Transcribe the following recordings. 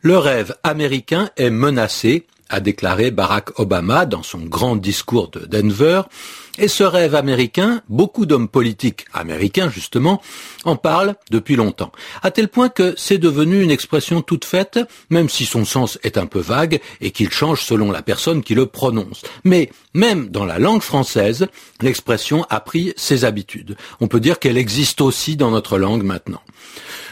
Le rêve américain est menacé, a déclaré Barack Obama dans son grand discours de Denver. Et ce rêve américain, beaucoup d'hommes politiques américains justement en parlent depuis longtemps, à tel point que c'est devenu une expression toute faite, même si son sens est un peu vague et qu'il change selon la personne qui le prononce. Mais même dans la langue française, l'expression a pris ses habitudes. On peut dire qu'elle existe aussi dans notre langue maintenant.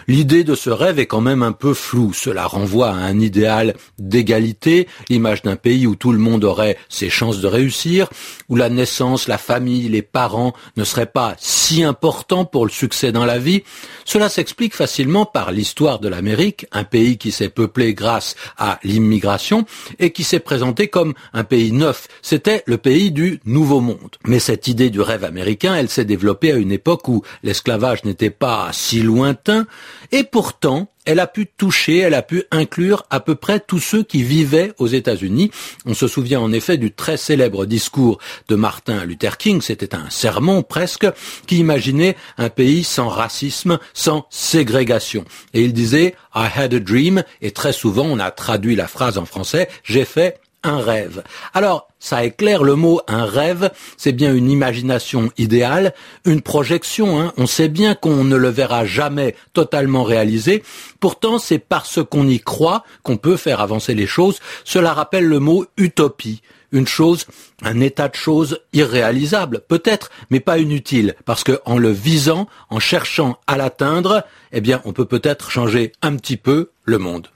L'idée de ce rêve est quand même un peu floue. Cela renvoie à un idéal d'égalité, l'image d'un pays où tout le monde aurait ses chances de réussir, où la naissance, la famille, les parents ne seraient pas importants pour le succès dans la vie. Cela s'explique facilement par l'histoire de l'Amérique, un pays qui s'est peuplé grâce à l'immigration et qui s'est présenté comme un pays neuf. C'était le pays du Nouveau Monde. Mais cette idée du rêve américain, elle s'est développée à une époque où l'esclavage n'était pas si lointain, et pourtant, elle a pu toucher, elle a pu inclure à peu près tous ceux qui vivaient aux États-Unis. On se souvient en effet du très célèbre discours de Martin Luther King, c'était un sermon presque, qui imaginait un pays sans racisme, sans ségrégation. Et il disait I had a dream, et très souvent on a traduit la phrase en français, j'ai fait un rêve. Alors, ça éclaire le mot un rêve, c'est bien une imagination idéale, une projection, hein. on sait bien qu'on ne le verra jamais totalement réalisé, pourtant c'est parce qu'on y croit qu'on peut faire avancer les choses, cela rappelle le mot utopie, une chose, un état de choses irréalisable, peut-être, mais pas inutile, parce que en le visant, en cherchant à l'atteindre, eh bien, on peut peut-être changer un petit peu le monde.